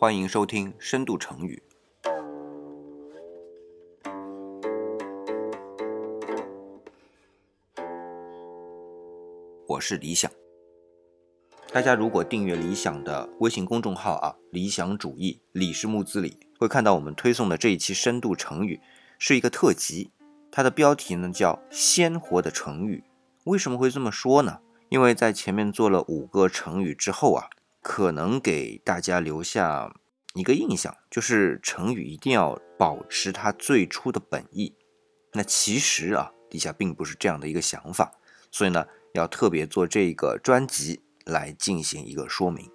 欢迎收听深度成语。我是理想。大家如果订阅理想的微信公众号啊，理想主义，李是木字李，会看到我们推送的这一期深度成语是一个特辑，它的标题呢叫“鲜活的成语”。为什么会这么说呢？因为在前面做了五个成语之后啊，可能给大家留下一个印象，就是成语一定要保持它最初的本意。那其实啊，底下并不是这样的一个想法，所以呢，要特别做这个专辑。来进行一个说明。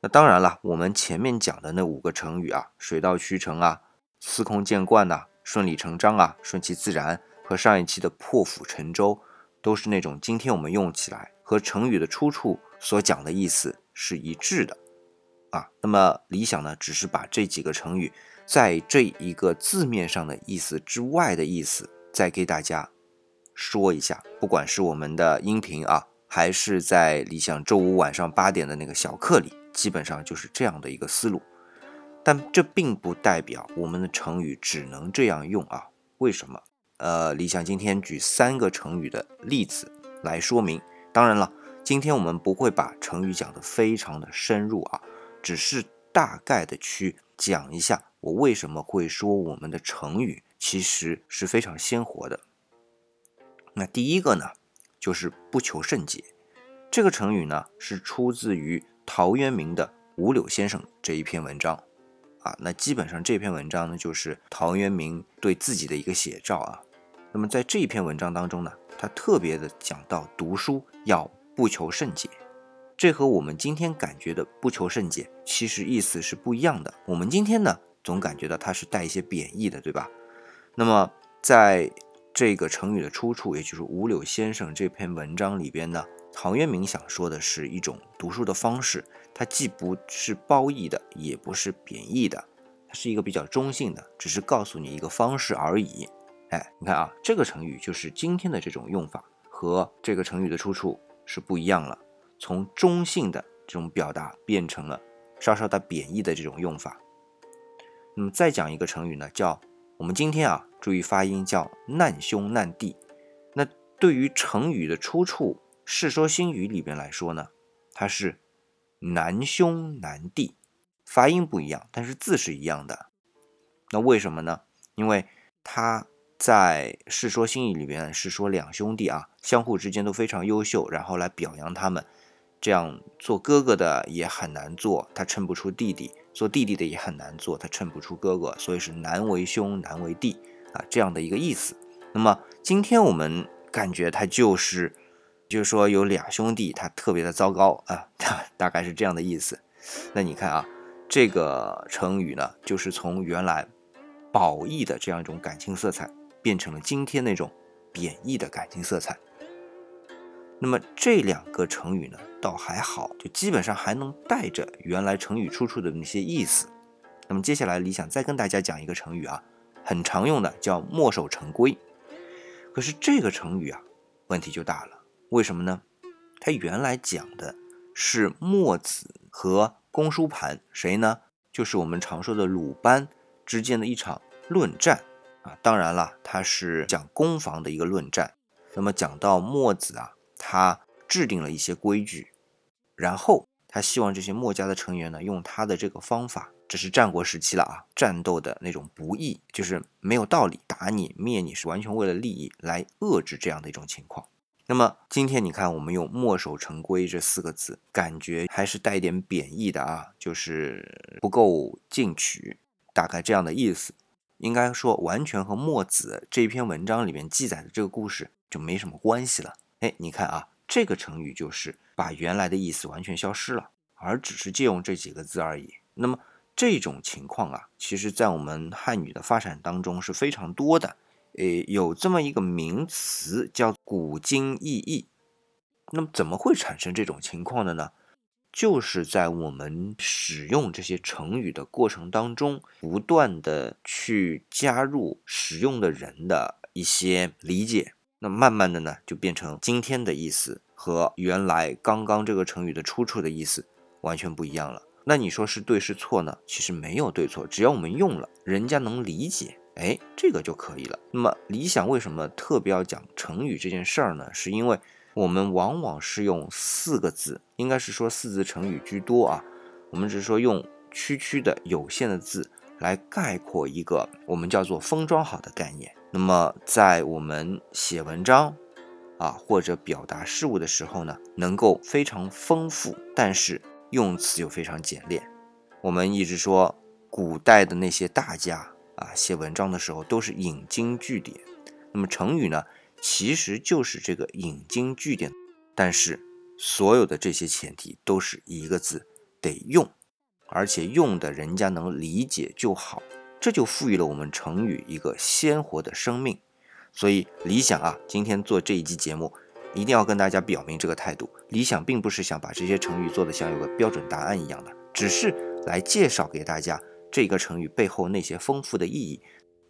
那当然了，我们前面讲的那五个成语啊，水到渠成啊，司空见惯呐，顺理成章啊，顺其自然，和上一期的破釜沉舟，都是那种今天我们用起来和成语的出处所讲的意思是一致的啊。那么理想呢，只是把这几个成语在这一个字面上的意思之外的意思，再给大家说一下。不管是我们的音频啊。还是在理想周五晚上八点的那个小课里，基本上就是这样的一个思路。但这并不代表我们的成语只能这样用啊？为什么？呃，理想今天举三个成语的例子来说明。当然了，今天我们不会把成语讲得非常的深入啊，只是大概的去讲一下我为什么会说我们的成语其实是非常鲜活的。那第一个呢？就是不求甚解，这个成语呢是出自于陶渊明的《五柳先生》这一篇文章啊。那基本上这篇文章呢就是陶渊明对自己的一个写照啊。那么在这一篇文章当中呢，他特别的讲到读书要不求甚解，这和我们今天感觉的不求甚解其实意思是不一样的。我们今天呢总感觉到它是带一些贬义的，对吧？那么在这个成语的出处，也就是五柳先生这篇文章里边呢，陶渊明想说的是一种读书的方式，它既不是褒义的，也不是贬义的，它是一个比较中性的，只是告诉你一个方式而已。哎，你看啊，这个成语就是今天的这种用法，和这个成语的出处是不一样了，从中性的这种表达变成了稍稍的贬义的这种用法。那么再讲一个成语呢，叫。我们今天啊，注意发音，叫难兄难弟。那对于成语的出处，《世说新语》里边来说呢，它是难兄难弟，发音不一样，但是字是一样的。那为什么呢？因为他在《世说新语》里边是说两兄弟啊，相互之间都非常优秀，然后来表扬他们。这样做哥哥的也很难做，他衬不出弟弟；做弟弟的也很难做，他衬不出哥哥。所以是难为兄，难为弟啊，这样的一个意思。那么今天我们感觉他就是，就是说有俩兄弟，他特别的糟糕啊，大概是这样的意思。那你看啊，这个成语呢，就是从原来褒义的这样一种感情色彩，变成了今天那种贬义的感情色彩。那么这两个成语呢，倒还好，就基本上还能带着原来成语出处的那些意思。那么接下来，理想再跟大家讲一个成语啊，很常用的叫墨守成规。可是这个成语啊，问题就大了。为什么呢？它原来讲的是墨子和公输盘，谁呢？就是我们常说的鲁班之间的一场论战啊。当然了，它是讲攻防的一个论战。那么讲到墨子啊。他制定了一些规矩，然后他希望这些墨家的成员呢，用他的这个方法，这是战国时期了啊，战斗的那种不义，就是没有道理，打你灭你是完全为了利益来遏制这样的一种情况。那么今天你看，我们用“墨守成规”这四个字，感觉还是带点贬义的啊，就是不够进取，大概这样的意思。应该说，完全和墨子这篇文章里面记载的这个故事就没什么关系了。哎，你看啊，这个成语就是把原来的意思完全消失了，而只是借用这几个字而已。那么这种情况啊，其实在我们汉语的发展当中是非常多的。诶，有这么一个名词叫“古今异义”。那么怎么会产生这种情况的呢？就是在我们使用这些成语的过程当中，不断的去加入使用的人的一些理解。那慢慢的呢，就变成今天的意思和原来刚刚这个成语的出处的意思完全不一样了。那你说是对是错呢？其实没有对错，只要我们用了，人家能理解，哎，这个就可以了。那么理想为什么特别要讲成语这件事儿呢？是因为我们往往是用四个字，应该是说四字成语居多啊。我们只是说用区区的有限的字来概括一个我们叫做封装好的概念。那么在我们写文章啊或者表达事物的时候呢，能够非常丰富，但是用词又非常简练。我们一直说古代的那些大家啊写文章的时候都是引经据典，那么成语呢其实就是这个引经据典，但是所有的这些前提都是一个字。得用，而且用的人家能理解就好，这就赋予了我们成语一个鲜活的生命。所以理想啊，今天做这一期节目，一定要跟大家表明这个态度。理想并不是想把这些成语做的像有个标准答案一样的，只是来介绍给大家这个成语背后那些丰富的意义。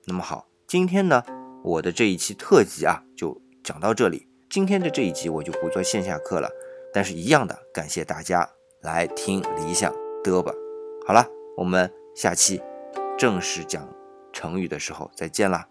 那么好，今天呢，我的这一期特辑啊，就讲到这里。今天的这一集我就不做线下课了，但是一样的感谢大家。来听理想的吧。好了，我们下期正式讲成语的时候再见啦。